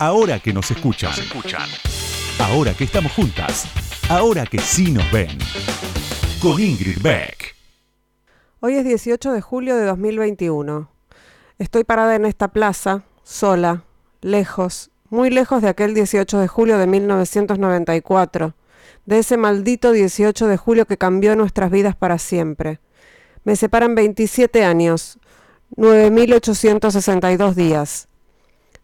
Ahora que nos escuchan. Ahora que estamos juntas. Ahora que sí nos ven. Con Ingrid Beck. Hoy es 18 de julio de 2021. Estoy parada en esta plaza, sola, lejos, muy lejos de aquel 18 de julio de 1994, de ese maldito 18 de julio que cambió nuestras vidas para siempre. Me separan 27 años, 9.862 días.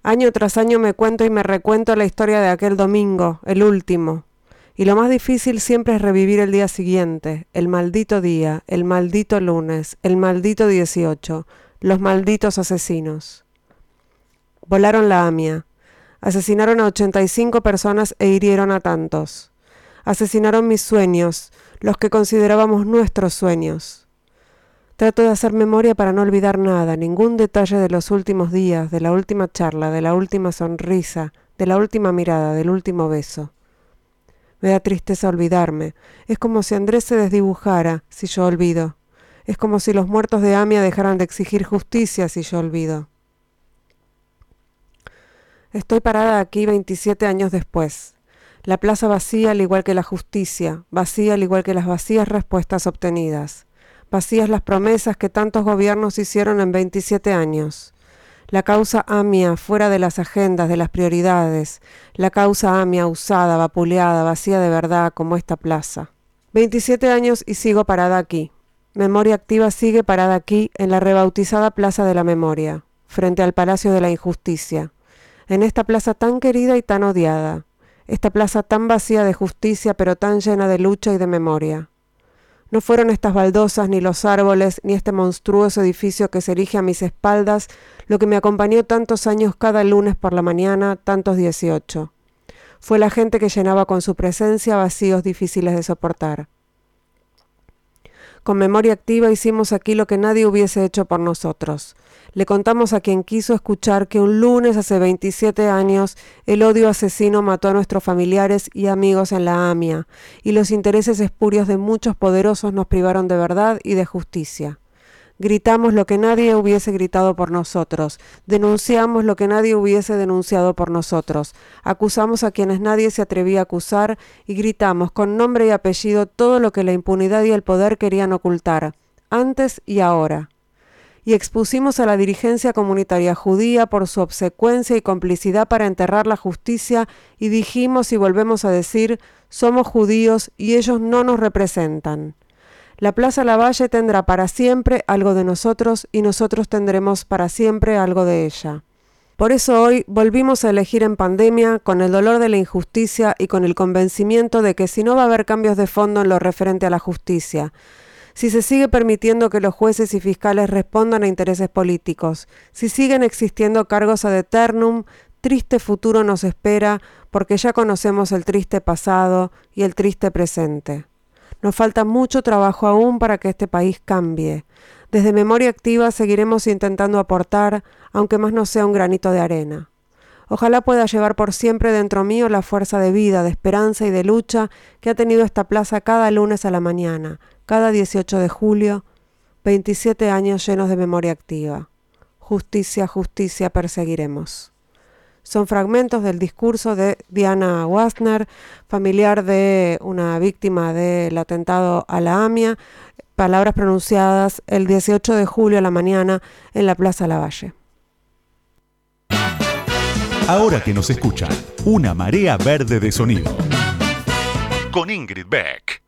Año tras año me cuento y me recuento la historia de aquel domingo, el último. Y lo más difícil siempre es revivir el día siguiente, el maldito día, el maldito lunes, el maldito 18, los malditos asesinos. Volaron la AMIA, asesinaron a 85 personas e hirieron a tantos. Asesinaron mis sueños, los que considerábamos nuestros sueños. Trato de hacer memoria para no olvidar nada, ningún detalle de los últimos días, de la última charla, de la última sonrisa, de la última mirada, del último beso. Me da tristeza olvidarme. Es como si Andrés se desdibujara si yo olvido. Es como si los muertos de Amia dejaran de exigir justicia si yo olvido. Estoy parada aquí 27 años después. La plaza vacía al igual que la justicia, vacía al igual que las vacías respuestas obtenidas vacías las promesas que tantos gobiernos hicieron en 27 años. La causa AMIA fuera de las agendas, de las prioridades. La causa AMIA usada, vapuleada, vacía de verdad, como esta plaza. 27 años y sigo parada aquí. Memoria Activa sigue parada aquí, en la rebautizada Plaza de la Memoria, frente al Palacio de la Injusticia. En esta plaza tan querida y tan odiada. Esta plaza tan vacía de justicia, pero tan llena de lucha y de memoria. No fueron estas baldosas, ni los árboles, ni este monstruoso edificio que se erige a mis espaldas lo que me acompañó tantos años cada lunes por la mañana, tantos dieciocho. Fue la gente que llenaba con su presencia vacíos difíciles de soportar. Con memoria activa hicimos aquí lo que nadie hubiese hecho por nosotros. Le contamos a quien quiso escuchar que un lunes hace 27 años el odio asesino mató a nuestros familiares y amigos en la AMIA, y los intereses espurios de muchos poderosos nos privaron de verdad y de justicia. Gritamos lo que nadie hubiese gritado por nosotros, denunciamos lo que nadie hubiese denunciado por nosotros, acusamos a quienes nadie se atrevía a acusar y gritamos con nombre y apellido todo lo que la impunidad y el poder querían ocultar, antes y ahora. Y expusimos a la dirigencia comunitaria judía por su obsecuencia y complicidad para enterrar la justicia y dijimos y volvemos a decir, somos judíos y ellos no nos representan. La Plaza Lavalle tendrá para siempre algo de nosotros y nosotros tendremos para siempre algo de ella. Por eso hoy volvimos a elegir en pandemia con el dolor de la injusticia y con el convencimiento de que si no va a haber cambios de fondo en lo referente a la justicia, si se sigue permitiendo que los jueces y fiscales respondan a intereses políticos, si siguen existiendo cargos ad eternum, triste futuro nos espera porque ya conocemos el triste pasado y el triste presente. Nos falta mucho trabajo aún para que este país cambie. Desde Memoria Activa seguiremos intentando aportar, aunque más no sea un granito de arena. Ojalá pueda llevar por siempre dentro mío la fuerza de vida, de esperanza y de lucha que ha tenido esta plaza cada lunes a la mañana, cada 18 de julio, 27 años llenos de memoria activa. Justicia, justicia perseguiremos. Son fragmentos del discurso de Diana Wasner, familiar de una víctima del atentado a la AMIA, palabras pronunciadas el 18 de julio a la mañana en la Plaza Lavalle. Ahora que nos escuchan, una marea verde de sonido. Con Ingrid Beck.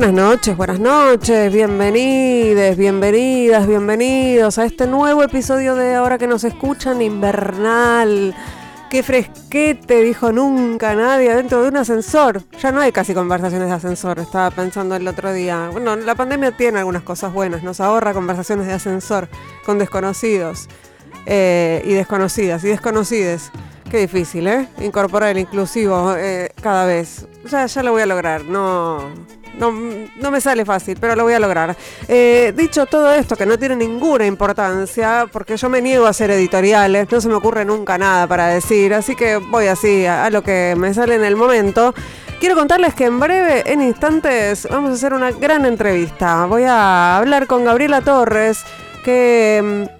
Buenas noches, buenas noches, bienvenides, bienvenidas, bienvenidos a este nuevo episodio de Ahora que nos escuchan invernal. Qué fresquete, dijo nunca nadie dentro de un ascensor. Ya no hay casi conversaciones de ascensor, estaba pensando el otro día. Bueno, la pandemia tiene algunas cosas buenas, nos ahorra conversaciones de ascensor con desconocidos eh, y desconocidas y desconocides. Qué difícil, ¿eh? Incorporar el inclusivo eh, cada vez. Ya, ya lo voy a lograr, no no, no, me sale fácil, pero lo voy a lograr. Eh, dicho todo esto, que no tiene ninguna importancia, porque yo me niego a hacer editoriales, no se me ocurre nunca nada para decir, así que voy así a, lo que me sale en el momento. Quiero contarles que en breve, en instantes, vamos a hacer una gran entrevista. Voy a hablar con Gabriela Torres, que mm,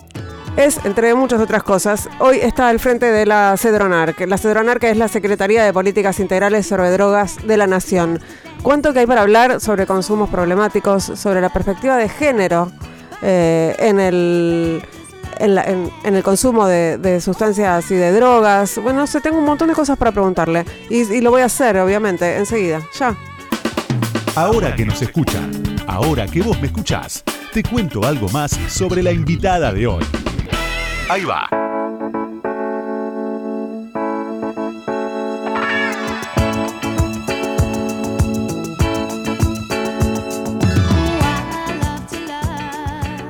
es, entre muchas otras cosas, hoy está al frente de la CEDRONAR, que la CEDRONAR que es la Secretaría de Políticas Integrales sobre Drogas de la Nación. ¿Cuánto que hay para hablar sobre consumos problemáticos, sobre la perspectiva de género eh, en el en, el consumo de, sustancias y de drogas. Bueno, no sé, tengo un montón de cosas para preguntarle. Y, lo voy a hacer, obviamente, enseguida. Ya. Ahora que nos escuchan, ahora que vos me escuchás, te cuento algo más sobre la invitada de hoy. Ahí va.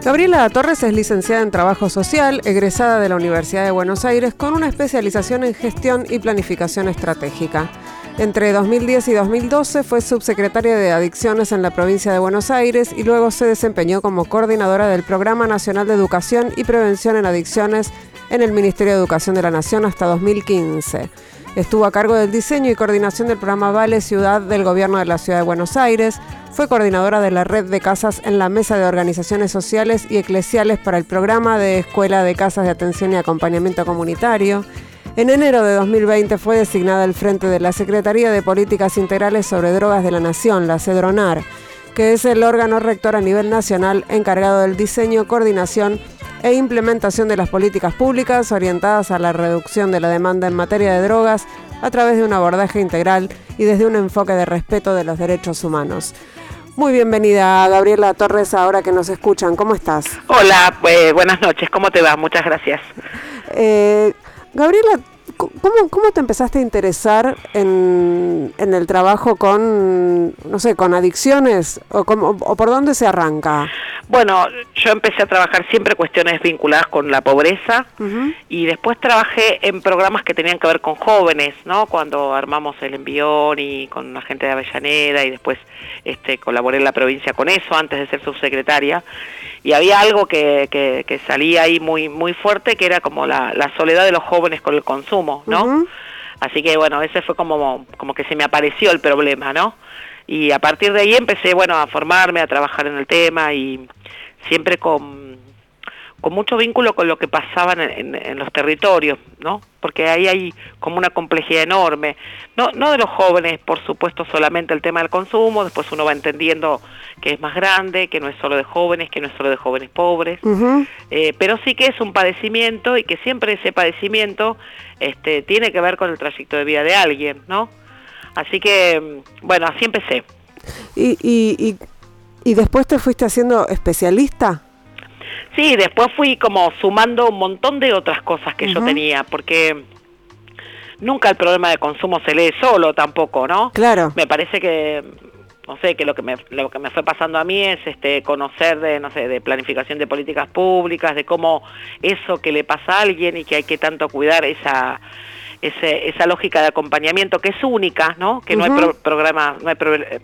Gabriela Torres es licenciada en Trabajo Social, egresada de la Universidad de Buenos Aires con una especialización en gestión y planificación estratégica. Entre 2010 y 2012 fue subsecretaria de Adicciones en la provincia de Buenos Aires y luego se desempeñó como coordinadora del Programa Nacional de Educación y Prevención en Adicciones en el Ministerio de Educación de la Nación hasta 2015. Estuvo a cargo del diseño y coordinación del programa Vale Ciudad del Gobierno de la Ciudad de Buenos Aires, fue coordinadora de la red de casas en la Mesa de Organizaciones Sociales y Eclesiales para el programa de Escuela de Casas de Atención y Acompañamiento Comunitario. En enero de 2020 fue designada al frente de la Secretaría de Políticas Integrales sobre Drogas de la Nación, la CEDRONAR, que es el órgano rector a nivel nacional encargado del diseño, coordinación e implementación de las políticas públicas orientadas a la reducción de la demanda en materia de drogas a través de un abordaje integral y desde un enfoque de respeto de los derechos humanos. Muy bienvenida, Gabriela Torres, ahora que nos escuchan. ¿Cómo estás? Hola, pues, buenas noches. ¿Cómo te va? Muchas gracias. Eh, Gabriela, ¿cómo, ¿cómo te empezaste a interesar en, en, el trabajo con, no sé, con adicciones? ¿O, o por dónde se arranca? Bueno, yo empecé a trabajar siempre cuestiones vinculadas con la pobreza y después trabajé en programas que tenían que ver con jóvenes, ¿no? Cuando armamos el envión y con la gente de Avellaneda y después este, colaboré en la provincia con eso antes de ser subsecretaria y había algo que, que, salía ahí muy muy fuerte que era como la, soledad de los jóvenes con el consumo, ¿no? Así que bueno, ese fue como, como que se me apareció el problema, ¿no? Y a partir de ahí empecé, bueno, a formarme, a trabajar en el tema y siempre con, con mucho vínculo con lo que pasaba en, los territorios, ¿no? Porque ahí hay como una complejidad enorme, no, no de los jóvenes, por supuesto, solamente el tema del consumo, después uno va entendiendo que es más grande, que no es solo de jóvenes, que no es solo de jóvenes pobres, eh, pero sí que es un padecimiento y que siempre ese padecimiento este, tiene que ver con el trayecto de vida de alguien, ¿no? Así que, bueno, así empecé. ¿Y, y, y, después te fuiste haciendo especialista? Sí, después fui como sumando un montón de otras cosas que yo tenía, porque nunca el problema de consumo se lee solo tampoco, ¿no? Claro. Me parece que no sé, que lo que me lo que me fue pasando a mí es este conocer de no sé, de planificación de políticas públicas, de cómo eso que le pasa a alguien y que hay que tanto cuidar esa esa lógica de acompañamiento que es única, ¿no? Que no hay programas, no hay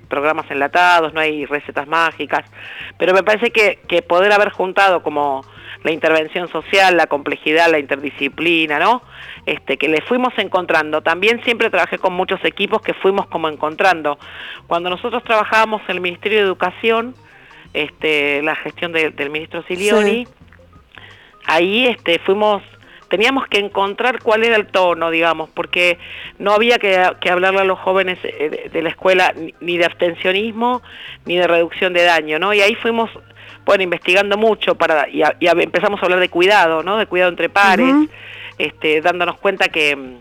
programas enlatados, no hay recetas mágicas, pero me parece que, que poder haber juntado como la intervención social, la complejidad, la interdisciplina, ¿no? Este, que le fuimos encontrando. También siempre trabajé con muchos equipos que fuimos como encontrando. Cuando nosotros trabajábamos en el Ministerio de Educación, este, la gestión del ministro Silioni, ahí este, fuimos teníamos que encontrar cuál era el tono, digamos, porque no había que, hablarle a los jóvenes eh, de, la escuela ni de abstencionismo ni de reducción de daño, ¿no? Y ahí fuimos, bueno, investigando mucho para y, empezamos a hablar de cuidado, ¿no? De cuidado entre pares, este, dándonos cuenta que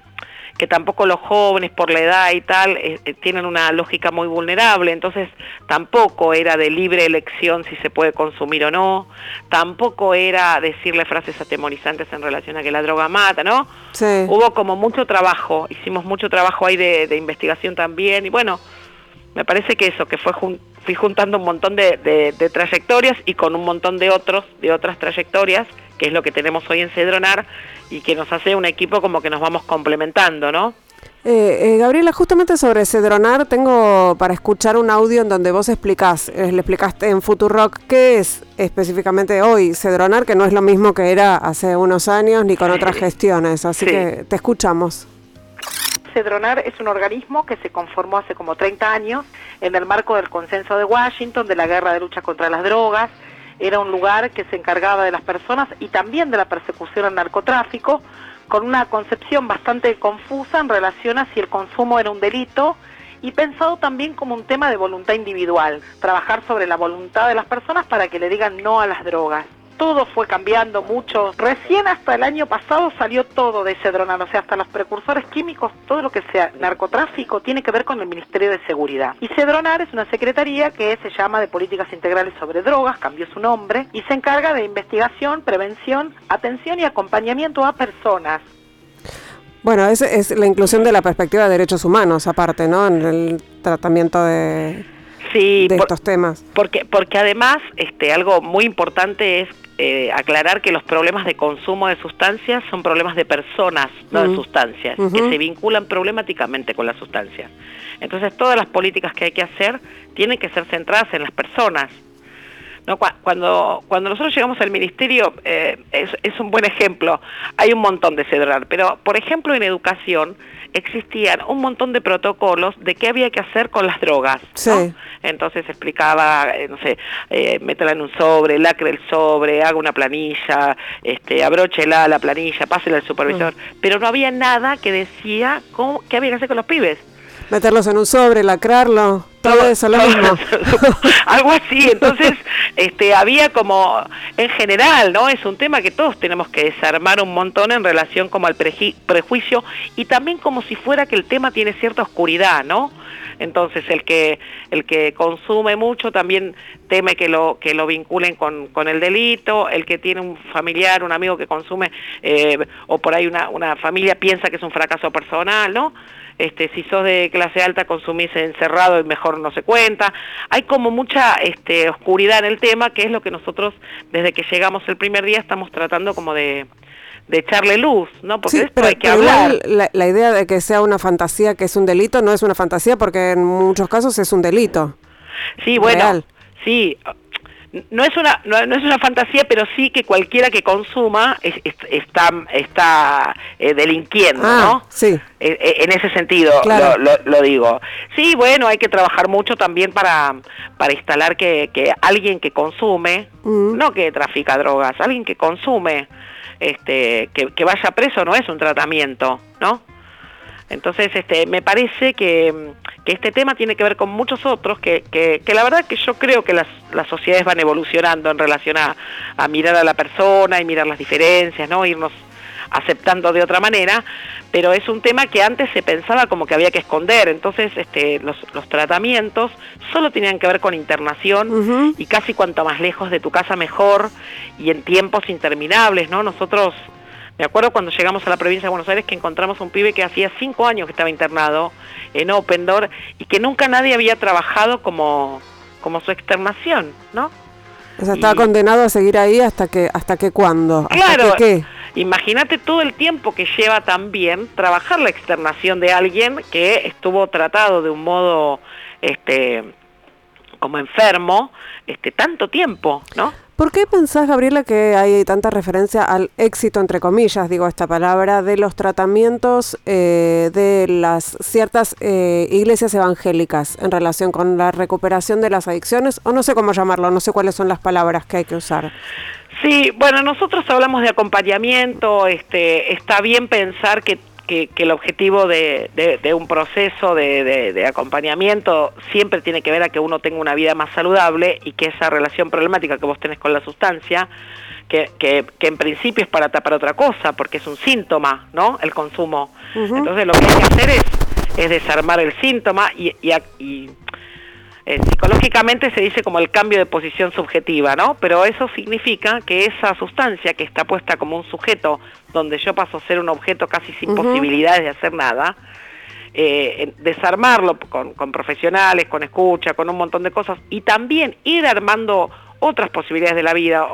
que tampoco los jóvenes por la edad y tal eh, eh, tienen una lógica muy vulnerable, entonces tampoco era de libre elección si se puede consumir o no, tampoco era decirle frases atemorizantes en relación a que la droga mata, ¿no? Sí. Hubo como mucho trabajo, hicimos mucho trabajo ahí de, investigación también y bueno, me parece que eso, que fue fui juntando un montón de, de, trayectorias y con un montón de otros, de otras trayectorias, que es lo que tenemos hoy en Cedronar, y que nos hace un equipo como que nos vamos complementando, ¿no? Eh, eh, Gabriela, justamente sobre Cedronar tengo para escuchar un audio en donde vos explicás, eh, le explicaste en Futurock qué es específicamente hoy Cedronar, que no es lo mismo que era hace unos años ni con otras gestiones, así que te escuchamos. Cedronar es un organismo que se conformó hace como 30 años en el marco del consenso de Washington de la guerra de lucha contra las drogas. Era un lugar que se encargaba de las personas y también de la persecución al narcotráfico, con una concepción bastante confusa en relación a si el consumo era un delito y pensado también como un tema de voluntad individual, trabajar sobre la voluntad de las personas para que le digan no a las drogas todo fue cambiando mucho. Recién hasta el año pasado salió todo de Cedronar, o sea, hasta los precursores químicos, todo lo que sea narcotráfico tiene que ver con el Ministerio de Seguridad. Y Cedronar es una secretaría que se llama de Políticas Integrales sobre Drogas, cambió su nombre, y se encarga de investigación, prevención, atención y acompañamiento a personas bueno, es, es la inclusión de la perspectiva de derechos humanos, aparte, ¿no? En el tratamiento de, de estos temas. Porque, porque además, este, algo muy importante es eh, aclarar que los problemas de consumo de sustancias son problemas de personas, no de sustancias, que se vinculan problemáticamente con las sustancias. Entonces todas las políticas que hay que hacer tienen que ser centradas en las personas. ¿no? Cuando, cuando nosotros llegamos al ministerio, eh, es, es, un buen ejemplo, hay un montón de cedrar, pero por ejemplo en educación existían un montón de protocolos de qué había que hacer con las drogas. Entonces explicaba, eh, no sé, eh, métela en un sobre, lacre el sobre, haga una planilla, este, abróchela la planilla, pásela al supervisor. Mm. Pero no había nada que decía cómo, qué había que hacer con los pibes meterlos en un sobre, lacrarlo, todo, eso lo mismo. Algo así, entonces este, había como, en general, ¿no? Es un tema que todos tenemos que desarmar un montón en relación como al prejuicio y también como si fuera que el tema tiene cierta oscuridad, ¿no? Entonces el que el que consume mucho también teme que lo que lo vinculen con, con el delito, el que tiene un familiar, un amigo que consume eh, o por ahí una, una familia piensa que es un fracaso personal, ¿no? Este, si sos de clase alta consumís encerrado y mejor no se cuenta. Hay como mucha este, oscuridad en el tema, que es lo que nosotros desde que llegamos el primer día estamos tratando como de, echarle luz, ¿no? Porque esto hay que hablar. La, idea de que sea una fantasía que es un delito no es una fantasía porque en muchos casos es un delito. Sí, bueno, sí, no es una no, es una fantasía pero sí que cualquiera que consuma está está eh, delinquiendo ah, no sí. Eh, eh, en ese sentido lo, digo. Sí bueno hay que trabajar mucho también para para instalar que, que alguien que consume mm. no que trafica drogas alguien que consume este que, que vaya preso no es un tratamiento no entonces, este, me parece que, este tema tiene que ver con muchos otros, que, que, la verdad que yo creo que las, las sociedades van evolucionando en relación a, mirar a la persona y mirar las diferencias, ¿no? Irnos aceptando de otra manera, pero es un tema que antes se pensaba como que había que esconder, entonces este, los, los tratamientos solo tenían que ver con internación y casi cuanto más lejos de tu casa mejor y en tiempos interminables, ¿no? Nosotros me acuerdo cuando llegamos a la provincia de Buenos Aires que encontramos un pibe que hacía cinco años que estaba internado en Open Door y que nunca nadie había trabajado como, como su externación, ¿no? O sea, estaba condenado a seguir ahí hasta que, hasta que cuándo, claro, qué. Imagínate todo el tiempo que lleva también trabajar la externación de alguien que estuvo tratado de un modo, este, como enfermo, este, tanto tiempo, ¿no? ¿Por qué pensás, Gabriela, que hay tanta referencia al éxito, entre comillas, digo esta palabra, de los tratamientos eh, de las ciertas eh, iglesias evangélicas en relación con la recuperación de las adicciones? O no sé cómo llamarlo, no sé cuáles son las palabras que hay que usar. Sí, bueno, nosotros hablamos de acompañamiento, este, está bien pensar que que, el objetivo de, un proceso de, acompañamiento siempre tiene que ver a que uno tenga una vida más saludable y que esa relación problemática que vos tenés con la sustancia, que, que, en principio es para tapar otra cosa, porque es un síntoma, ¿no? El consumo. Entonces lo que hay que hacer es, es desarmar el síntoma y, y eh, psicológicamente se dice como el cambio de posición subjetiva, ¿no? Pero eso significa que esa sustancia que está puesta como un sujeto, donde yo paso a ser un objeto casi sin posibilidades de hacer nada, eh, desarmarlo con, profesionales, con escucha, con un montón de cosas, y también ir armando otras posibilidades de la vida,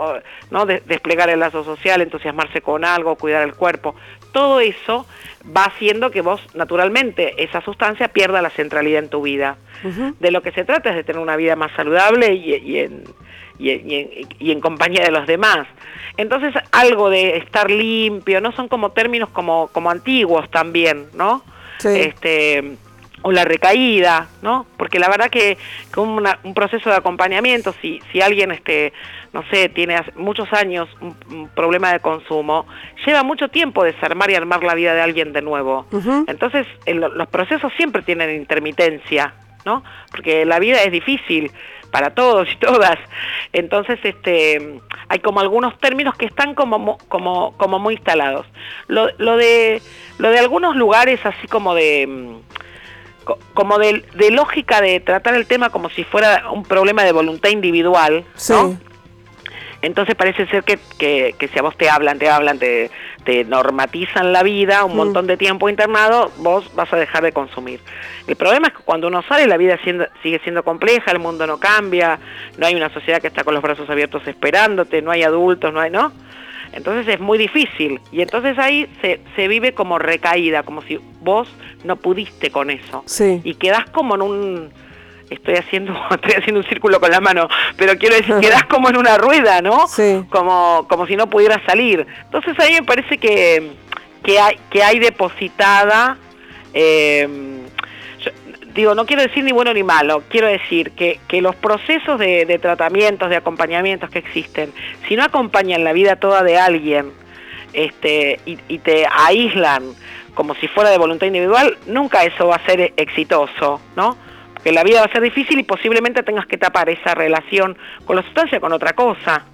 ¿no? desplegar el lazo social, entusiasmarse con algo, cuidar el cuerpo, todo eso va haciendo que vos naturalmente esa sustancia pierda la centralidad en tu vida. De lo que se trata es de tener una vida más saludable y, en, y, en, compañía de los demás. Entonces algo de estar limpio, ¿no? Son como términos como, como antiguos también, ¿no? este o la recaída, ¿no? Porque la verdad que, como un proceso de acompañamiento, si, si alguien, este, no sé, tiene muchos años un, problema de consumo, lleva mucho tiempo desarmar y armar la vida de alguien de nuevo. Entonces, los procesos siempre tienen intermitencia, ¿no? Porque la vida es difícil para todos y todas. Entonces, este, hay como algunos términos que están como, como, como muy instalados. Lo, lo, de, lo de algunos lugares así como de como de, lógica de tratar el tema como si fuera un problema de voluntad individual, ¿no? Entonces parece ser que, que, si a vos te hablan, te hablan, te, te normatizan la vida, un mm. montón de tiempo internado, vos vas a dejar de consumir. El problema es que cuando uno sale la vida sigue siendo compleja, el mundo no cambia, no hay una sociedad que está con los brazos abiertos esperándote, no hay adultos, no hay, ¿no? Entonces es muy difícil y entonces ahí se, se vive como recaída, como si vos no pudiste con eso. Sí. Y quedás como en un estoy haciendo estoy haciendo un círculo con la mano, pero quiero decir, quedás como en una rueda, ¿no? Sí. Como como si no pudieras salir. Entonces ahí me parece que que hay que hay depositada eh, digo, no quiero decir ni bueno ni malo, quiero decir que, que los procesos de, tratamientos, de acompañamientos que existen, si no acompañan la vida toda de alguien este, y, te aíslan como si fuera de voluntad individual, nunca eso va a ser exitoso, ¿no? Porque la vida va a ser difícil y posiblemente tengas que tapar esa relación con la sustancia con otra cosa.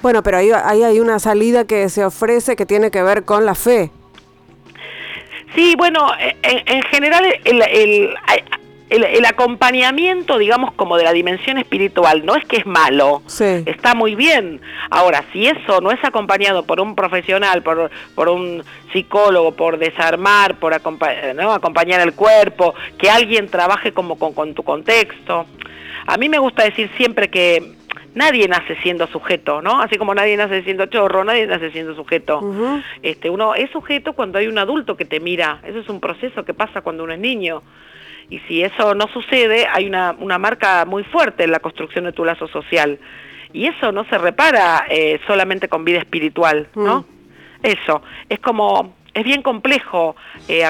Bueno, pero ahí, ahí hay una salida que se ofrece que tiene que ver con la fe. Sí, bueno, en, general el, el, acompañamiento, digamos, como de la dimensión espiritual, no es que es malo, está muy bien. Ahora, si eso no es acompañado por un profesional, por, por un psicólogo, por desarmar, por acompañar el cuerpo, que alguien trabaje como con, con tu contexto. A mí me gusta decir siempre que nadie nace siendo sujeto, ¿no? Así como nadie nace siendo chorro, nadie nace siendo sujeto. Este, uno es sujeto cuando hay un adulto que te mira. Eso es un proceso que pasa cuando uno es niño. Y si eso no sucede, hay una, una marca muy fuerte en la construcción de tu lazo social. Y eso no se repara eh, solamente con vida espiritual, ¿no? Mm. Eso, es como es bien complejo eh,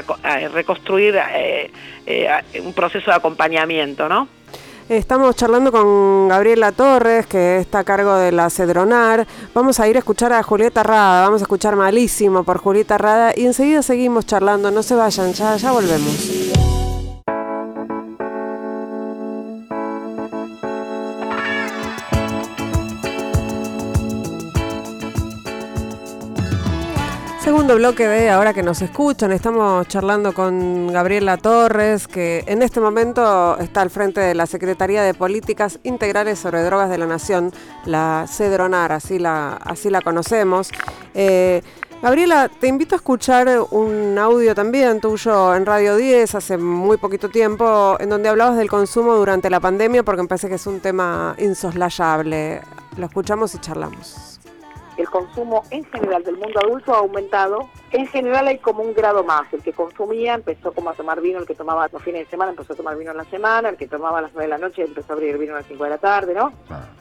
reconstruir eh, un proceso de acompañamiento, ¿no? Estamos charlando con Gabriela Torres, que está a cargo de la Cedronar. Vamos a ir a escuchar a Julieta Rada, vamos a escuchar malísimo por Julieta Rada y enseguida seguimos charlando. No se vayan, ya, ya volvemos. Segundo bloque de Ahora que nos escuchan, estamos charlando con Gabriela Torres, que en este momento está al frente de la Secretaría de Políticas Integrales sobre Drogas de la Nación, la CEDRONAR, así la, así la conocemos. Eh, Gabriela, te invito a escuchar un audio también tuyo en Radio 10 hace muy poquito tiempo, en donde hablabas del consumo durante la pandemia, porque me parece que es un tema insoslayable. Lo escuchamos y charlamos el consumo en general del mundo adulto ha aumentado. En general hay como un grado más. El que consumía empezó como a tomar vino, el que tomaba los fines de semana empezó a tomar vino en la semana, el que tomaba a las 9 de la noche empezó a abrir vino a las 5 de la tarde, ¿no?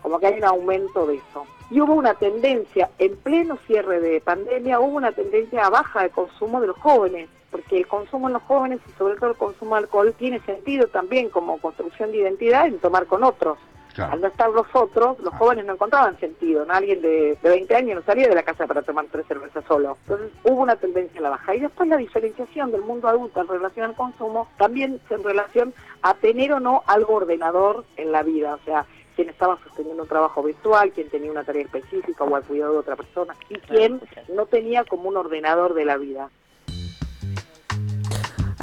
Como que hay un aumento de eso. Y hubo una tendencia, en pleno cierre de pandemia, hubo una tendencia a baja de consumo de los jóvenes porque el consumo en los jóvenes y sobre todo el consumo de alcohol tiene sentido también como construcción de identidad en tomar con otros. Al no estar los otros, los jóvenes no encontraban sentido. Alguien de, de, 20 años no salía de la casa para tomar tres cervezas solo. Entonces hubo una tendencia a la baja. Y después la diferenciación del mundo adulto en relación al consumo también en relación a tener o no algo ordenador en la vida. O sea, quien estaba sosteniendo un trabajo virtual, quien tenía una tarea específica o al cuidado de otra persona y quien no tenía como un ordenador de la vida.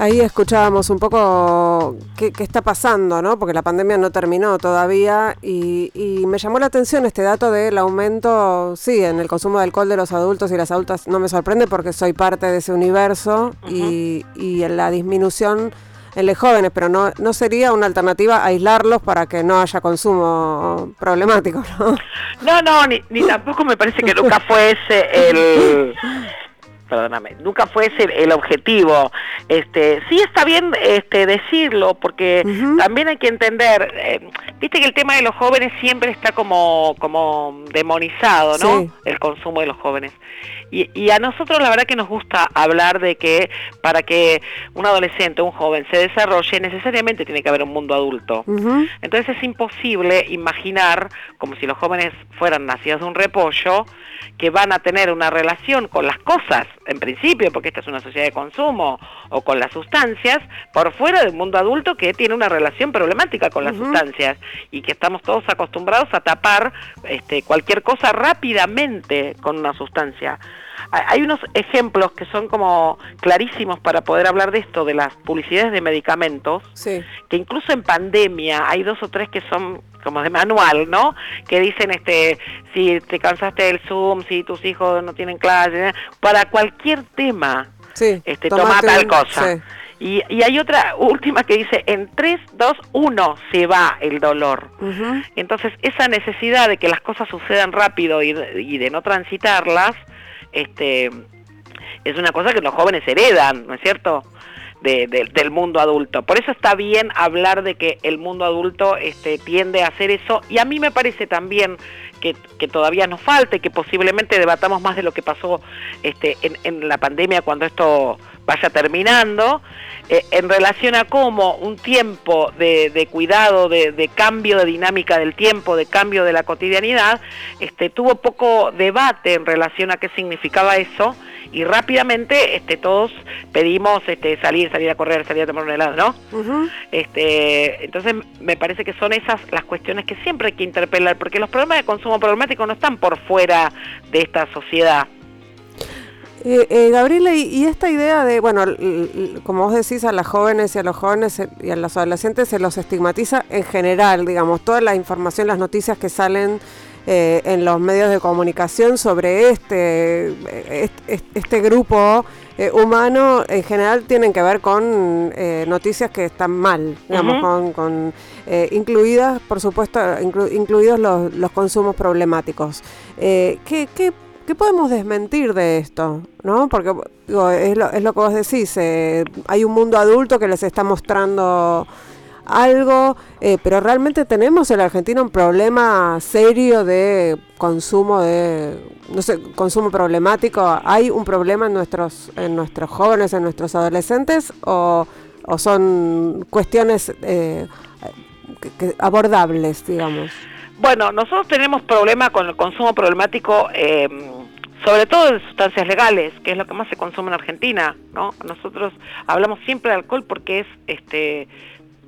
Ahí escuchábamos un poco qué, está pasando, ¿no? Porque la pandemia no terminó todavía y, me llamó la atención este dato del aumento, sí, en el consumo de alcohol de los adultos y las adultas. No me sorprende porque soy parte de ese universo y, en la disminución en los jóvenes, pero no, no sería una alternativa aislarlos para que no haya consumo problemático, ¿no? No, no, ni, ni tampoco me parece que nunca fuese el perdóname, nunca fue ese el objetivo. Este, sí está bien este decirlo porque también hay que entender eh, Viste que el tema de los jóvenes siempre está como, como demonizado, ¿no? Sí. El consumo de los jóvenes. Y, y a nosotros la verdad que nos gusta hablar de que para que un adolescente, un joven se desarrolle, necesariamente tiene que haber un mundo adulto. Entonces es imposible imaginar, como si los jóvenes fueran nacidos de un repollo, que van a tener una relación con las cosas, en principio, porque esta es una sociedad de consumo, o con las sustancias, por fuera del mundo adulto que tiene una relación problemática con las sustancias y que estamos todos acostumbrados a tapar este, cualquier cosa rápidamente con una sustancia. Hay- unos ejemplos que son como clarísimos para poder hablar de esto, de las publicidades de medicamentos, Sí. que incluso en pandemia hay dos o tres que son como de manual, ¿no? Que dicen, este, si te cansaste del Zoom, si tus hijos no tienen clase, para cualquier tema, Sí. este, toma tal cosa. sí. Y, y hay otra última que dice, en 3, 2, 1 se va el dolor. Entonces, esa necesidad de que las cosas sucedan rápido y, y de no transitarlas, este, es una cosa que los jóvenes heredan, ¿no es cierto? De- de- del mundo adulto. Por eso está bien hablar de que el mundo adulto este, tiende a hacer eso y a mí me parece también que, que todavía nos falta y que posiblemente debatamos más de lo que pasó este, en, en la pandemia cuando esto vaya terminando, eh, en relación a cómo un tiempo de, de cuidado, de, de cambio de dinámica del tiempo, de cambio de la cotidianidad, este, tuvo poco debate en relación a qué significaba eso y rápidamente este, todos pedimos este, salir, salir a correr, salir a tomar un helado, ¿no? Este, entonces me parece que son esas las cuestiones que siempre hay que interpelar, porque los problemas de consumo problemático no están por fuera de esta sociedad. Eh, eh, Gabriela, y, y esta idea de, bueno, como vos decís, a las jóvenes y a los jóvenes se- y a los adolescentes se los estigmatiza en general, digamos, toda la información, las noticias que salen eh, en los medios de comunicación sobre este, eh, est- est- este grupo eh, humano, en general tienen que ver con eh, noticias que están mal, digamos, con, con, eh, incluidas, por supuesto, inclu- incluidos los, los consumos problemáticos. Eh, ¿qué, qué, qué podemos desmentir de esto? ¿no? Porque digo, es, lo, es lo que vos decís, eh, hay un mundo adulto que les está mostrando algo, eh, pero realmente tenemos en la Argentina un problema serio de consumo de, no sé, consumo problemático. ¿Hay un problema en nuestros, en nuestros jóvenes, en nuestros adolescentes o, o son cuestiones eh, que- abordables, digamos? Bueno, nosotros tenemos problema con el consumo problemático, eh, sobre todo de sustancias legales, que es lo que más se consume en Argentina, ¿no? Nosotros hablamos siempre de alcohol porque es este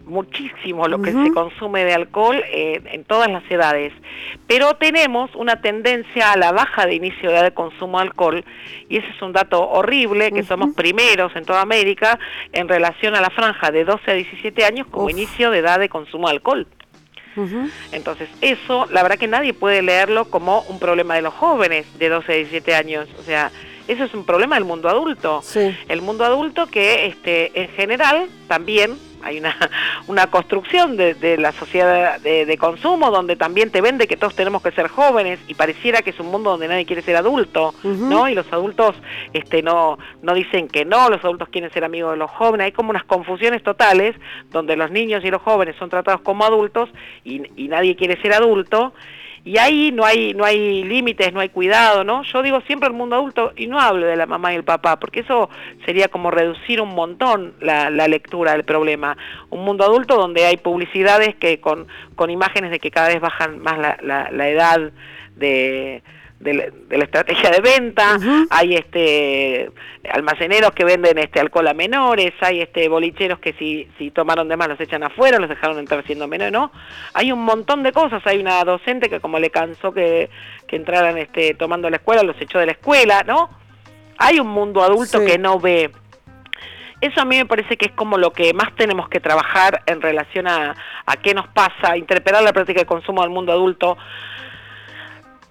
muchísimo lo que se consume de alcohol eh, en todas las edades, pero tenemos una tendencia a la baja de inicio de edad de consumo de alcohol y ese es un dato horrible, que somos primeros en toda América en relación a la franja de 12 a 17 años como Uf. inicio de edad de consumo de alcohol. Entonces, eso, la verdad que nadie puede leerlo como un problema de los jóvenes de 12 a 17 años. O sea, eso es un problema del mundo adulto. Sí. El mundo adulto que, este, en general, también hay una, una construcción de, de la sociedad de, de consumo donde también te vende que todos tenemos que ser jóvenes y pareciera que es un mundo donde nadie quiere ser adulto. ¿no? Y los adultos este, no, no dicen que no, los adultos quieren ser amigos de los jóvenes, hay como unas confusiones totales donde los niños y los jóvenes son tratados como adultos y, y nadie quiere ser adulto. Y ahí no hay no hay límites, no hay cuidado, ¿no? Yo digo siempre el mundo adulto y no hablo de la mamá y el papá, porque eso sería como reducir un montón la, la lectura del problema. Un mundo adulto donde hay publicidades que con, con imágenes de que cada vez bajan más la, la, la edad de, de, la- de la estrategia de venta, hay este almaceneros que venden este alcohol a menores, hay este bolicheros que si, si tomaron de más los echan afuera, los dejaron entrar siendo menores, ¿no? Hay un montón de cosas, hay una docente que como le cansó que, que entraran este tomando la escuela, los echó de la escuela, ¿no? Hay un mundo adulto Sí. que no ve. Eso a mí me parece que es como lo que más tenemos que trabajar en relación a, a qué nos pasa, interpretar la práctica de consumo del mundo adulto,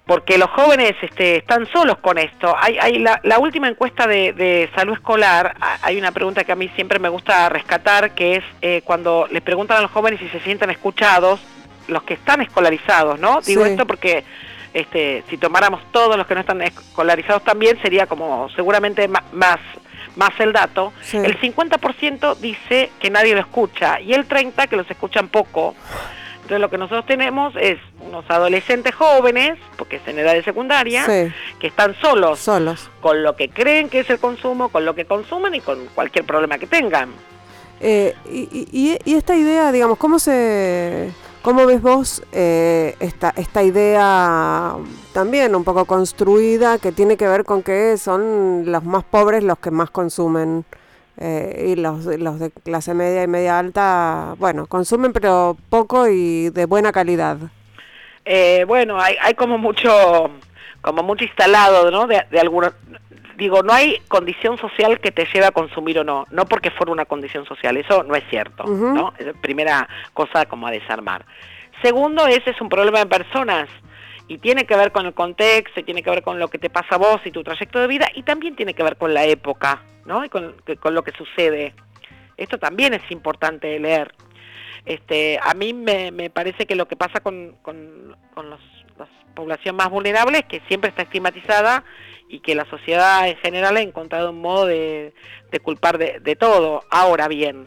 porque los jóvenes este, están solos con esto. Hay, hay la, la última encuesta de, de salud escolar, hay una pregunta que a mí siempre me gusta rescatar, que es eh, cuando les preguntan a los jóvenes si se sienten escuchados, los que están escolarizados, ¿no? Digo Sí. esto porque este, si tomáramos todos los que no están escolarizados también sería como seguramente más más el dato, Sí. el 50% dice que nadie lo escucha y el 30% que los escuchan poco. Entonces lo que nosotros tenemos es unos adolescentes jóvenes, porque es en edad de secundaria, que están solos, solos, con lo que creen que es el consumo, con lo que consumen y con cualquier problema que tengan. Eh, y, esta idea, digamos, ¿cómo se... ¿Cómo ves vos eh, esta, esta idea también un poco construida que tiene que ver con que son los más pobres los que más consumen? Eh, y los, los de clase media y media alta, bueno, consumen pero poco y de buena calidad. Eh, bueno, hay, hay como mucho como mucho instalado, ¿no? De, de algunos, digo, no hay condición social que te lleve a consumir o no, no porque fuera una condición social, eso no es cierto, ¿no? Es primera cosa como a desarmar. Segundo, ese es un problema de personas y tiene que ver con el contexto, y tiene que ver con lo que te pasa a vos y tu trayecto de vida, y también tiene que ver con la época, ¿no? Y con, lo que sucede. Esto también es importante leer. Este, a mí me, parece que lo que pasa con, con, la población más vulnerable es que siempre está estigmatizada y que la sociedad en general ha encontrado un modo de, culpar de, de todo. Ahora bien,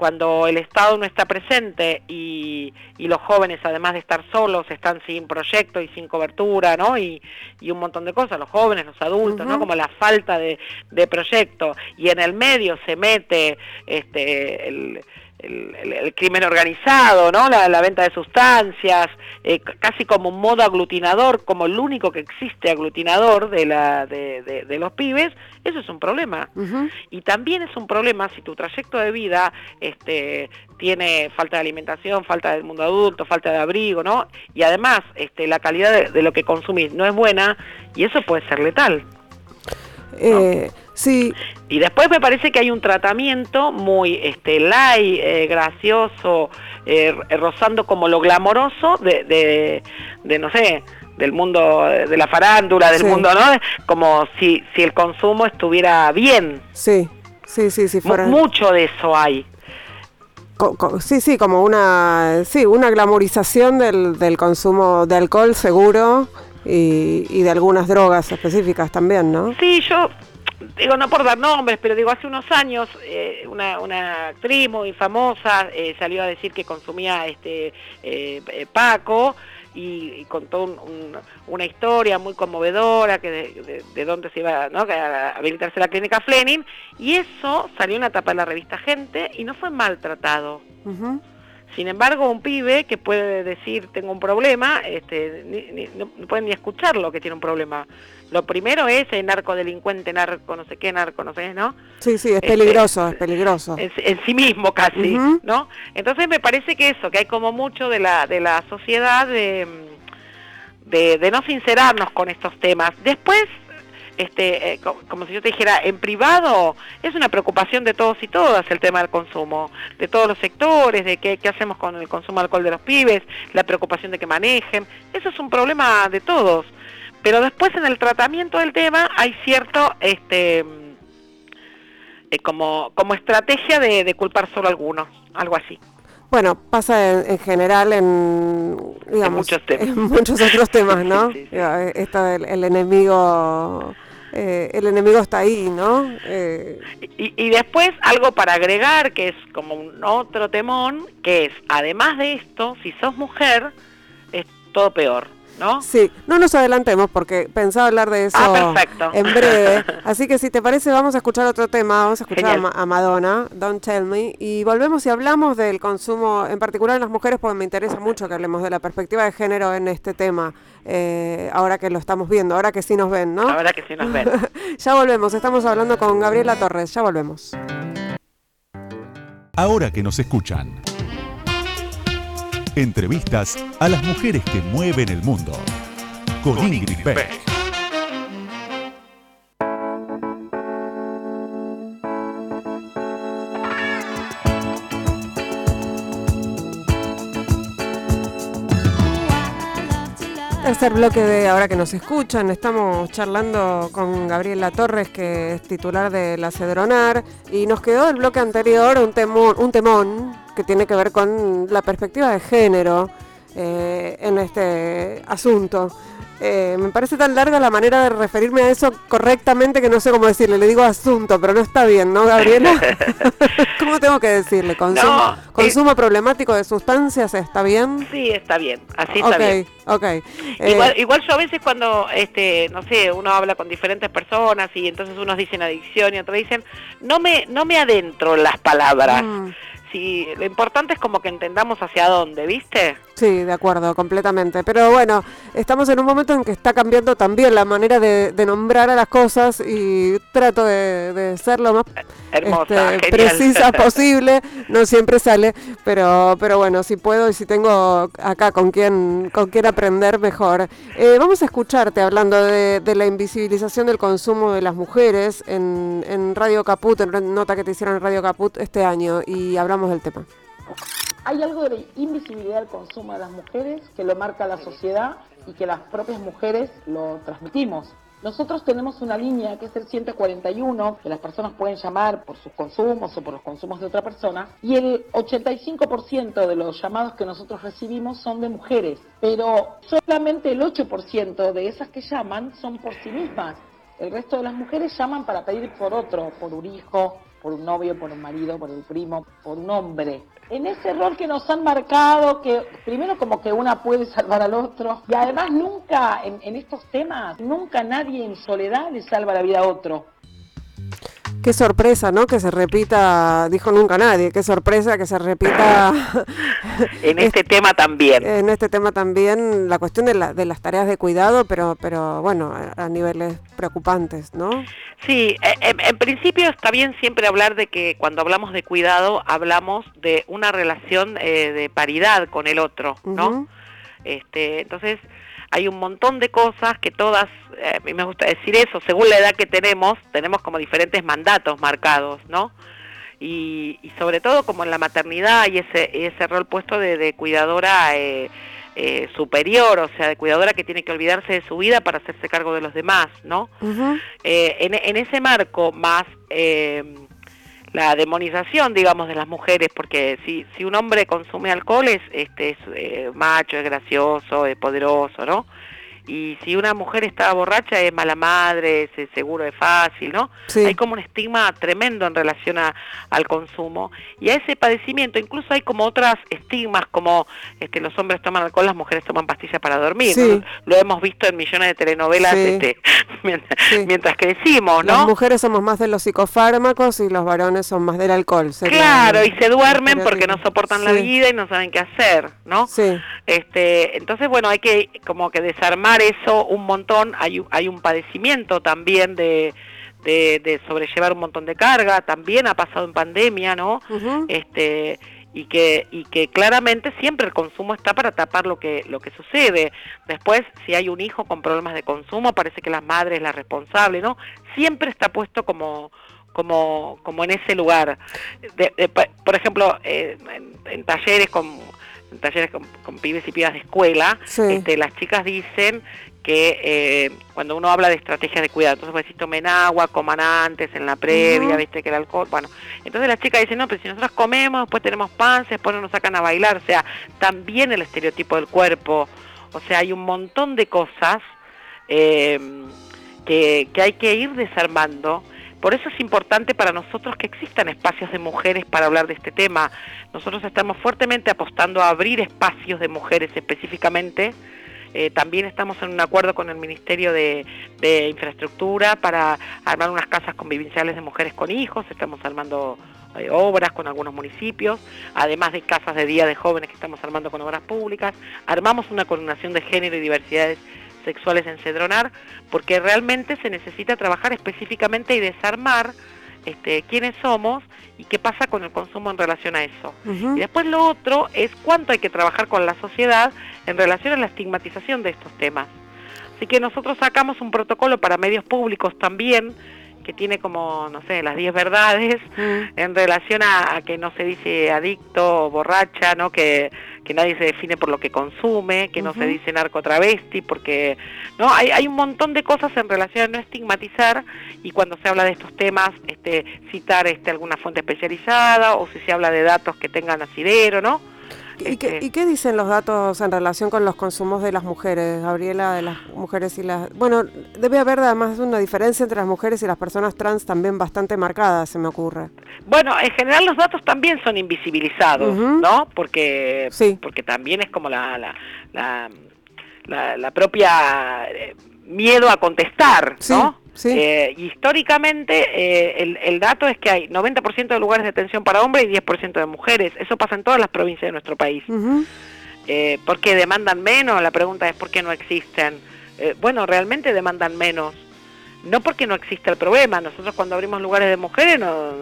cuando el Estado no está presente y, los jóvenes, además de estar solos, están sin proyecto y sin cobertura, ¿no? Y, un montón de cosas, los jóvenes, los adultos, ¿no? Como la falta de, de proyecto. Y en el medio se mete este, el, el, crimen organizado, ¿no? La, venta de sustancias, eh, casi como un modo aglutinador, como el único que existe aglutinador de, la, de, de, los pibes, eso es un problema. Y también es un problema si tu trayecto de vida este, tiene falta de alimentación, falta del mundo adulto, falta de abrigo, ¿no? Y además este, la calidad de, lo que consumís no es buena y eso puede ser letal. Eh, Sí. Y después me parece que hay un tratamiento muy este, light, eh, gracioso, eh, rozando como lo glamoroso de, de, no sé, del mundo de la farándula, del mundo, ¿no? Como si, si el consumo estuviera bien. Sí, sí, sí, sí. Fuera... Mucho de eso hay. sí, sí, como una, sí, una glamorización del, del consumo de alcohol seguro y, y de algunas drogas específicas también, ¿no? Sí, yo digo no por dar nombres, pero digo hace unos años eh, una, una, actriz muy famosa eh, salió a decir que consumía este eh, Paco y, contó una historia muy conmovedora que de, de, dónde se iba a habilitarse la clínica Fleming y eso salió en una tapa de la revista Gente y no fue maltratado. Sin embargo, un pibe que puede decir tengo un problema, este, no, puede ni escucharlo que tiene un problema. Lo primero es el narcodelincuente, narco, no sé qué, narco, no sé, ¿no? Sí, sí, es este, peligroso, es peligroso. En, sí mismo casi, ¿no? Entonces me parece que eso, que hay como mucho de la, de la sociedad de, de, de no sincerarnos con estos temas. Después este, eh, como si yo te dijera, en privado es una preocupación de todos y todas el tema del consumo, de todos los sectores, de qué, qué hacemos con el consumo de alcohol de los pibes, la preocupación de que manejen, eso es un problema de todos. Pero después en el tratamiento del tema hay cierto, este, eh, como, como estrategia de, culpar solo a algunos, algo así. Bueno, pasa en, general en, muchos temas. en muchos otros temas, ¿no? Esto el enemigo eh, el enemigo está ahí, ¿no? Eh, y, después algo para agregar, que es como un otro temón, que es, además de esto, si sos mujer, es todo peor. ¿No? Sí, no nos adelantemos porque pensaba hablar de eso ah, en breve. Así que si te parece, vamos a escuchar otro tema, vamos a escuchar a, Madonna, Don't Tell Me, y volvemos y hablamos del consumo, en particular en las mujeres, porque me interesa mucho que hablemos de la perspectiva de género en este tema. Eh, ahora que lo estamos viendo, ahora que sí nos ven, ¿no? Ahora que sí nos ven. ya volvemos, estamos hablando con Gabriela Torres, ya volvemos. Ahora que nos escuchan. Entrevistas a las mujeres que mueven el mundo. Con, Ingrid Beck. Tercer bloque de Ahora que nos escuchan, estamos charlando con Gabriela Torres, que es titular de la Cedronar, y nos quedó el bloque anterior un temón, un temón que tiene que ver con la perspectiva de género. eh, en este asunto. Eh, me parece tan larga la manera de referirme a eso correctamente que no sé cómo decirle. Le digo asunto, pero no está bien, ¿no, Gabriela? ¿Cómo tengo que decirle? ¿Consumo, consumo problemático de sustancias está bien? Sí, está bien. Así está bien. Igual, igual yo a veces cuando, este, no sé, uno habla con diferentes personas y entonces unos dicen adicción y otros dicen, no me, no me adentro las palabras. Mm si lo importante es como que entendamos hacia dónde, ¿viste? Sí, de acuerdo, completamente. Pero bueno, estamos en un momento en que está cambiando también la manera de, nombrar a las cosas y trato de, ser lo más Hermosa, este, precisa posible. No siempre sale, pero pero bueno, si puedo y si tengo acá con quién con quién aprender mejor. Eh, vamos a escucharte hablando de, la invisibilización del consumo de las mujeres en, en Radio Caput, en nota que te hicieron en Radio Caput este año y hablamos del tema. Hay algo de invisibilidad del consumo de las mujeres que lo marca la sociedad y que las propias mujeres lo transmitimos. Nosotros tenemos una línea que es el 141, que las personas pueden llamar por sus consumos o por los consumos de otra persona, y el 85% de los llamados que nosotros recibimos son de mujeres, pero solamente el 8% de esas que llaman son por sí mismas. El resto de las mujeres llaman para pedir por otro, por un hijo, por un novio, por un marido, por el primo, por un hombre. En ese rol que nos han marcado, que primero como que una puede salvar al otro, y además nunca, en, en estos temas, nunca nadie en soledad le salva la vida a otro. Qué sorpresa, ¿no? Que se repita, dijo nunca nadie, qué sorpresa que se repita. en este tema también. En este tema también la cuestión de, la, de las tareas de cuidado, pero, pero bueno, a, niveles preocupantes, ¿no? Sí, eh, en, principio está bien siempre hablar de que cuando hablamos de cuidado hablamos de una relación eh, de paridad con el otro, ¿no? este, entonces hay un montón de cosas que todas, eh, a mí me gusta decir eso, según la edad que tenemos, tenemos como diferentes mandatos marcados, ¿no? Y, sobre todo como en la maternidad y ese, ese rol puesto de, cuidadora eh, eh, superior, o sea, de cuidadora que tiene que olvidarse de su vida para hacerse cargo de los demás, ¿no? en, en, ese marco más la demonización, digamos, de las mujeres, porque si, si un hombre consume alcohol es, este, es eh, macho, es gracioso, es poderoso, ¿no? Y si una mujer está borracha es mala madre, es seguro es fácil, ¿no? Hay como un estigma tremendo en relación a, al consumo y a ese padecimiento incluso hay como otras estigmas como este, los hombres toman alcohol, las mujeres toman pastillas para dormir, lo hemos visto en millones de telenovelas este, mientras, que decimos, ¿no? Las mujeres somos más de los psicofármacos y los varones son más del alcohol. Claro, y se duermen porque no soportan la vida y no saben qué hacer, ¿no? Sí. Este, entonces, bueno, hay que como que desarmar eso un montón, hay, hay un padecimiento también de, de, sobrellevar un montón de carga, también ha pasado en pandemia, ¿no? Este y que y que claramente siempre el consumo está para tapar lo que lo que sucede. Después, si hay un hijo con problemas de consumo, parece que la madre es la responsable, ¿no? Siempre está puesto como como como en ese lugar. por ejemplo, eh, en talleres con en talleres con, pibes y pibas de escuela, este, las chicas dicen que eh, cuando uno habla de estrategias de cuidado, entonces pues si tomen agua, coman antes, en la previa, viste que el alcohol, bueno, entonces las chicas dicen, no, pero si nosotros comemos, después tenemos pan, después nos sacan a bailar, o sea, también el estereotipo del cuerpo, o sea, hay un montón de cosas eh, que, que hay que ir desarmando por eso es importante para nosotros que existan espacios de mujeres para hablar de este tema. Nosotros estamos fuertemente apostando a abrir espacios de mujeres específicamente. Eh, también estamos en un acuerdo con el Ministerio de, Infraestructura para armar unas casas convivenciales de mujeres con hijos. Estamos armando eh, obras con algunos municipios, además de casas de día de jóvenes que estamos armando con obras públicas. Armamos una coordinación de género y diversidades sexuales en Cedronar, porque realmente se necesita trabajar específicamente y desarmar este, quiénes somos y qué pasa con el consumo en relación a eso. Y después lo otro es cuánto hay que trabajar con la sociedad en relación a la estigmatización de estos temas. Así que nosotros sacamos un protocolo para medios públicos también, que tiene como, no sé, las 10 verdades mm. en relación a, que no se dice adicto o borracha, ¿no? Que, que nadie se define por lo que consume, que no se dice narco travesti, porque no hay, hay un montón de cosas en relación a no estigmatizar y cuando se habla de estos temas, este, citar este, alguna fuente especializada o si se habla de datos que tengan asidero, ¿no? ¿Y, qué, ¿Y, qué, dicen los datos en relación con los consumos de las mujeres, Gabriela, de las mujeres y las... Bueno, debe haber además una diferencia entre las mujeres y las personas trans también bastante marcada, se me ocurre. Bueno, en general los datos también son invisibilizados, ¿no? Porque, sí. porque también es como la, la, la, propia eh, miedo a contestar, ¿no? Eh, históricamente, eh, el, dato es que hay 90% de lugares de atención para hombres y 10% de mujeres. Eso pasa en todas las provincias de nuestro país. Eh, ¿Por qué demandan menos? La pregunta es ¿por qué no existen? bueno, realmente demandan menos. No porque no exista el problema. Nosotros cuando abrimos lugares de mujeres no,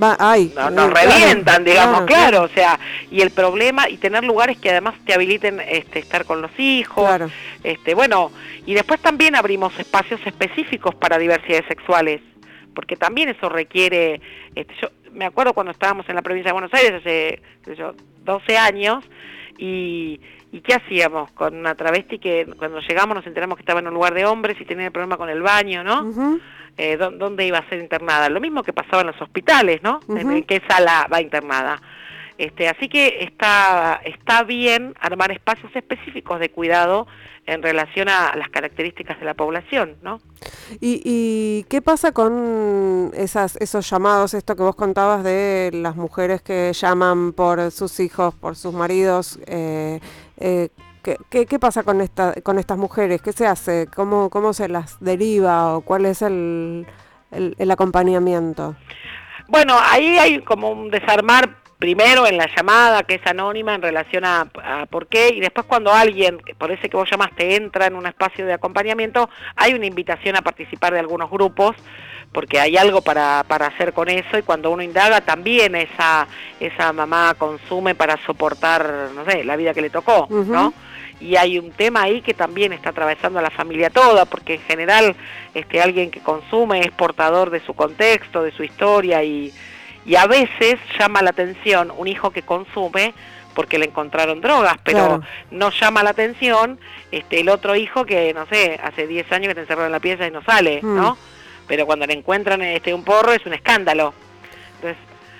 Va, ay, no, nos revientan, digamos, claro, o sea, y el problema, y tener lugares que además te habiliten este, estar con los hijos, este, bueno, y después también abrimos espacios específicos para diversidades sexuales, porque también eso requiere, este, yo me acuerdo cuando estábamos en la provincia de Buenos Aires hace, yo, 12 años, y, ¿Y qué hacíamos con una travesti que cuando llegamos nos enteramos que estaba en un lugar de hombres y tenía el problema con el baño, ¿no? eh, dónde iba a ser internada. Lo mismo que pasaba en los hospitales, ¿no? En qué sala va internada. Este, así que está, está bien armar espacios específicos de cuidado en relación a las características de la población, ¿no? ¿Y, qué pasa con esas, esos llamados, esto que vos contabas de las mujeres que llaman por sus hijos, por sus maridos? Eh, eh, ¿Qué, qué, pasa con, esta, con estas mujeres? ¿Qué se hace? ¿Cómo, cómo se las deriva o cuál es el, el, acompañamiento? Bueno, ahí hay como un desarmar primero en la llamada que es anónima en relación a, por qué y después cuando alguien, por ese que vos llamaste, entra en un espacio de acompañamiento, hay una invitación a participar de algunos grupos porque hay algo para, para hacer con eso y cuando uno indaga también esa, esa mamá consume para soportar, no sé, la vida que le tocó, ¿no? y hay un tema ahí que también está atravesando a la familia toda, porque en general este, alguien que consume es portador de su contexto, de su historia y, y a veces llama la atención un hijo que consume porque le encontraron drogas, pero no llama la atención este, el otro hijo que, no sé, hace 10 años que te encerró en la pieza y no sale, ¿no? Pero cuando le encuentran este, un porro es un escándalo. Entonces,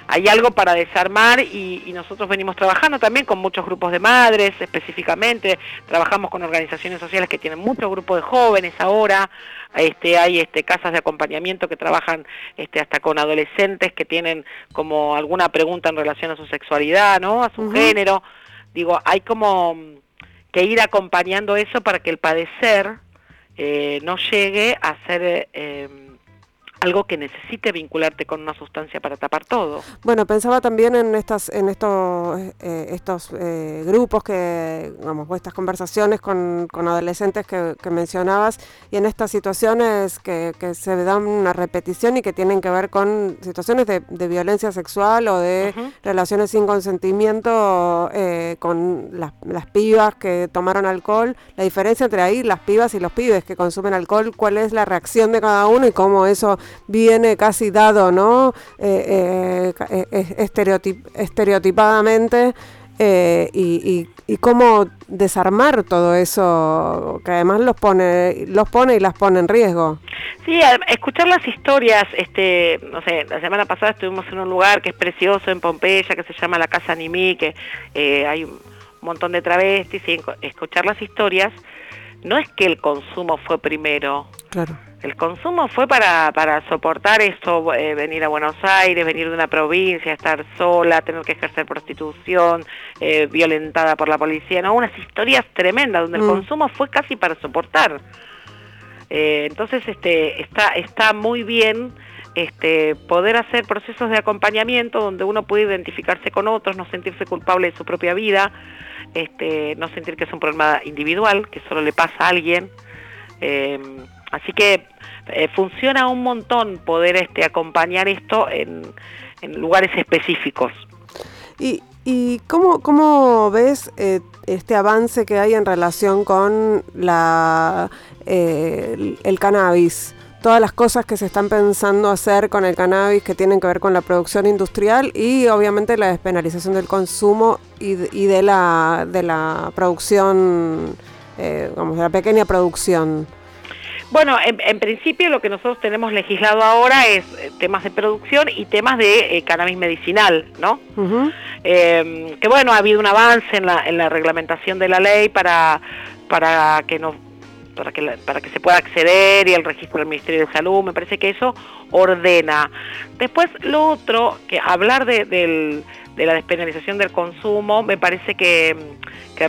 hay algo para desarmar y, nosotros venimos trabajando también con muchos grupos de madres específicamente, trabajamos con organizaciones sociales que tienen muchos grupos de jóvenes ahora, este, hay este, casas de acompañamiento que trabajan este, hasta con adolescentes que tienen como alguna pregunta en relación a su sexualidad, ¿no? a su género. Digo, hay como que ir acompañando eso para que el padecer eh, no llegue a ser... Eh, algo que necesite vincularte con una sustancia para tapar todo. Bueno, pensaba también en estas, en estos, eh, estos eh, grupos que, vamos, estas conversaciones con, adolescentes que, mencionabas y en estas situaciones que, se dan una repetición y que tienen que ver con situaciones de, violencia sexual o de relaciones sin consentimiento eh, con las, las pibas que tomaron alcohol. La diferencia entre ahí, las pibas y los pibes que consumen alcohol, cuál es la reacción de cada uno y cómo eso viene casi dado, ¿no? Eh, eh, eh estereotipadamente. Eh, y, y, cómo desarmar todo eso que además los pone los pone y las pone en riesgo sí escuchar las historias este no sé la semana pasada estuvimos en un lugar que es precioso en Pompeya que se llama la casa Nimí que hay un montón de travestis y escuchar las historias no es que el consumo fue primero claro el consumo fue para, para soportar esto, eh, venir a Buenos Aires, venir de una provincia, estar sola, tener que ejercer prostitución, eh, violentada por la policía, ¿no? Unas historias tremendas donde el mm. consumo fue casi para soportar. Eh, entonces este, está, está muy bien este, poder hacer procesos de acompañamiento donde uno puede identificarse con otros, no sentirse culpable de su propia vida, este, no sentir que es un problema individual, que solo le pasa a alguien. Así que eh, funciona un montón poder este, acompañar esto en, lugares específicos. ¿Y, y cómo, cómo ves eh, este avance que hay en relación con la, eh, el, cannabis? Todas las cosas que se están pensando hacer con el cannabis que tienen que ver con la producción industrial y obviamente la despenalización del consumo y, de, la, de la producción, vamos, de la pequeña producción. Bueno, en, principio lo que nosotros tenemos legislado ahora es eh, temas de producción y temas de eh, cannabis medicinal, ¿no? Em, que bueno, ha habido un avance en la, en la reglamentación de la ley para, para que no para que, para que se pueda acceder y el registro del Ministerio de Salud, me parece que eso ordena. Después lo otro, que hablar de, del de la despenalización del consumo, me parece que,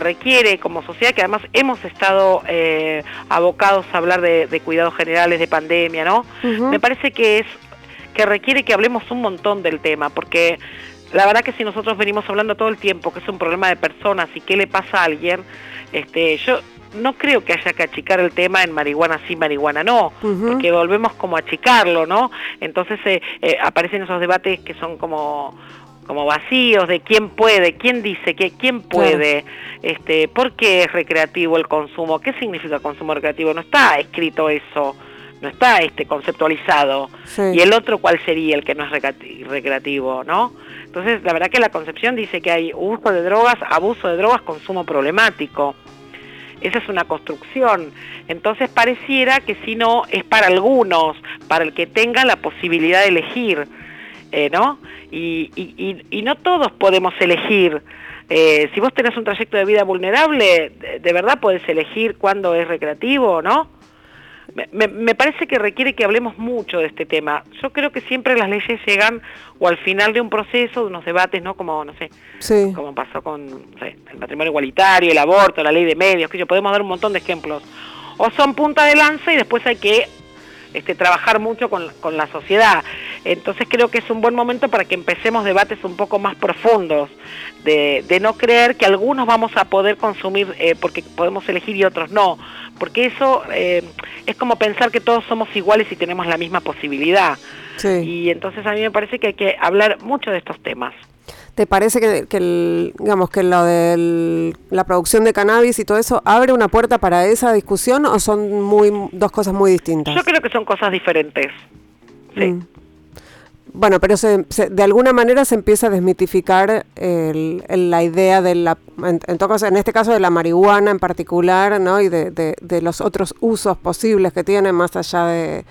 requiere como sociedad, que además hemos estado eh, abocados a hablar de, cuidados generales, de pandemia, ¿no? Me parece que es que requiere que hablemos un montón del tema, porque la verdad que si nosotros venimos hablando todo el tiempo que es un problema de personas y qué le pasa a alguien, este, yo no creo que haya que achicar el tema en marihuana sí, marihuana no, porque volvemos como a achicarlo, ¿no? Entonces eh, eh, aparecen esos debates que son como como vacíos de quién puede, quién dice que quién puede, este, por qué es recreativo el consumo, qué significa consumo recreativo, no está escrito eso, no está este conceptualizado. Y el otro cuál sería el que no es recreativo, ¿no? Entonces, la verdad que la concepción dice que hay uso de drogas, abuso de drogas, consumo problemático. Esa es una construcción. Entonces pareciera que si no es para algunos, para el que tenga la posibilidad de elegir eh, ¿no? Y, no todos podemos elegir. Eh, si vos tenés un trayecto de vida vulnerable, de, verdad podés elegir cuándo es recreativo, ¿no? Me, parece que requiere que hablemos mucho de este tema. Yo creo que siempre las leyes llegan o al final de un proceso, de unos debates, ¿no? Como, no sé, como pasó con el matrimonio igualitario, el aborto, la ley de medios, que yo podemos dar un montón de ejemplos. O son punta de lanza y después hay que este, trabajar mucho con, la sociedad. Entonces creo que es un buen momento para que empecemos debates un poco más profundos, de, no creer que algunos vamos a poder consumir eh, porque podemos elegir y otros no, porque eso eh, es como pensar que todos somos iguales y tenemos la misma posibilidad. Y entonces a mí me parece que hay que hablar mucho de estos temas. ¿Te parece que, digamos, que lo de la producción de cannabis y todo eso abre una puerta para esa discusión o son muy dos cosas muy distintas? Yo creo que son cosas diferentes. Sí. Mm. Bueno, pero de alguna manera se empieza a desmitificar la idea de la, en, en, este caso de la marihuana en particular, ¿no? Y de, de los otros usos posibles que tiene más allá de,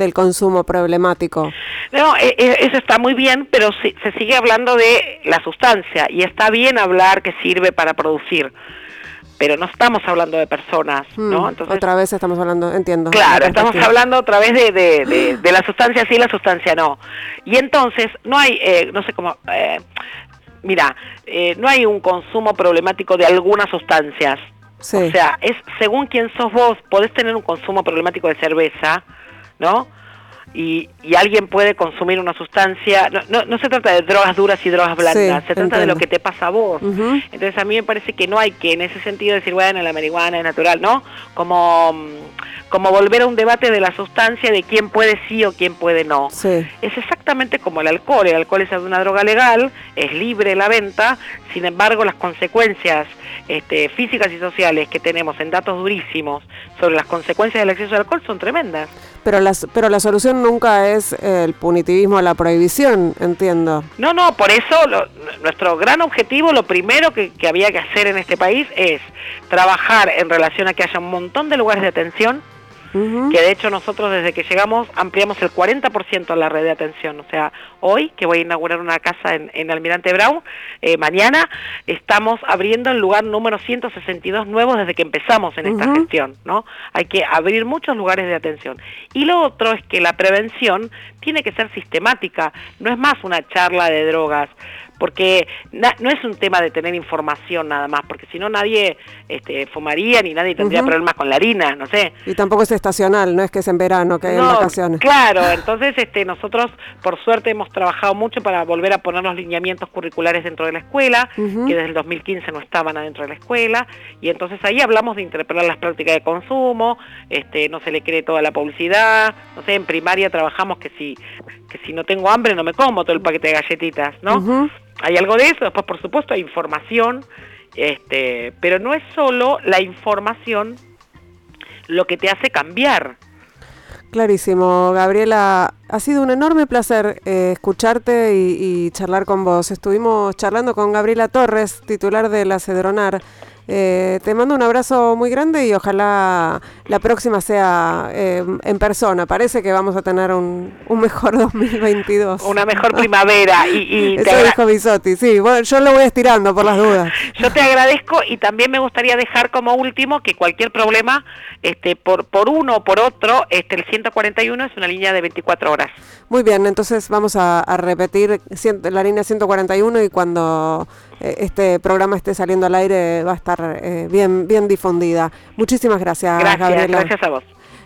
del consumo problemático. No, e, e, eso está muy bien, pero se sigue hablando de la sustancia y está bien hablar que sirve para producir pero no estamos hablando de personas, ¿no? Hmm, Entonces, otra vez estamos hablando, entiendo. Claro, estamos hablando otra vez de, de, la sustancia sí y la sustancia no. Y entonces no hay, eh, no sé cómo, eh, mira, eh, no hay un consumo problemático de algunas sustancias. O sea, es según quién sos vos, podés tener un consumo problemático de cerveza, ¿no? Y, y, alguien puede consumir una sustancia, no, no, no, se trata de drogas duras y drogas blandas, se trata de lo que te pasa a vos. Entonces a mí me parece que no hay que en ese sentido decir, bueno, la marihuana es natural, ¿no? Como, como volver a un debate de la sustancia de quién puede sí o quién puede no. Es exactamente como el alcohol, el alcohol es una droga legal, es libre la venta, sin embargo las consecuencias este, físicas y sociales que tenemos en datos durísimos sobre las consecuencias del exceso de alcohol son tremendas. Pero, las, pero la solución nunca es el punitivismo, la prohibición, entiendo. No, no, por eso nuestro gran objetivo, lo primero que, que había que hacer en este país es trabajar en relación a que haya un montón de lugares de atención que de hecho nosotros desde que llegamos ampliamos el 40% en la red de atención. O sea, hoy que voy a inaugurar una casa en, Almirante Brown, eh, mañana estamos abriendo el lugar número 162 nuevos desde que empezamos en esta gestión, ¿no? Hay que abrir muchos lugares de atención. Y lo otro es que la prevención tiene que ser sistemática, no es más una charla de drogas porque no es un tema de tener información nada más, porque si no nadie este, fumaría ni nadie tendría problemas con la harina, no sé. Y tampoco es estacional, no es que es en verano, que hay en vacaciones. Claro, entonces este, nosotros por suerte hemos trabajado mucho para volver a poner los lineamientos curriculares dentro de la escuela, que desde el 2015 no estaban adentro de la escuela, y entonces ahí hablamos de interpretar las prácticas de consumo, este, no se le cree toda la publicidad, no sé, en primaria trabajamos que si, que si no tengo hambre no me como todo el paquete de galletitas, ¿no? hay algo de eso, después por supuesto hay información, este, pero no es solo la información lo que te hace cambiar. Clarísimo, Gabriela. Ha sido un enorme placer eh, escucharte y, charlar con vos. Estuvimos charlando con Gabriela Torres, titular de la Cedronar, Eh, te mando un abrazo muy grande y ojalá la próxima sea eh, en persona. Parece que vamos a tener un, mejor 2022. Una mejor primavera. Y, Eso dijo Bisotti, sí. Bueno, yo lo voy estirando por las dudas. yo te agradezco y también me gustaría dejar como último que cualquier problema, este, por, por uno o por otro, este, el 141 es una línea de 24 horas. Muy bien, entonces vamos a, repetir la línea 141 y cuando este programa esté saliendo al aire va a estar eh, bien, bien difundida. Muchísimas gracias, gracias Gabriela. Gracias a vos.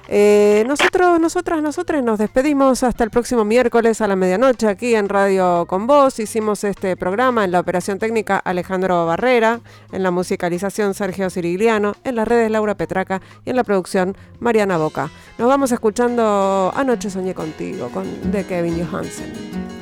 Eh, nosotros, nosotras, nosotros nos despedimos hasta el próximo miércoles a la medianoche aquí en Radio Con Voz. Hicimos este programa en la operación técnica Alejandro Barrera, en la musicalización Sergio Cirigliano, en las redes Laura Petraca y en la producción Mariana Boca. Nos vamos escuchando Anoche soñé contigo con de Kevin Johansen.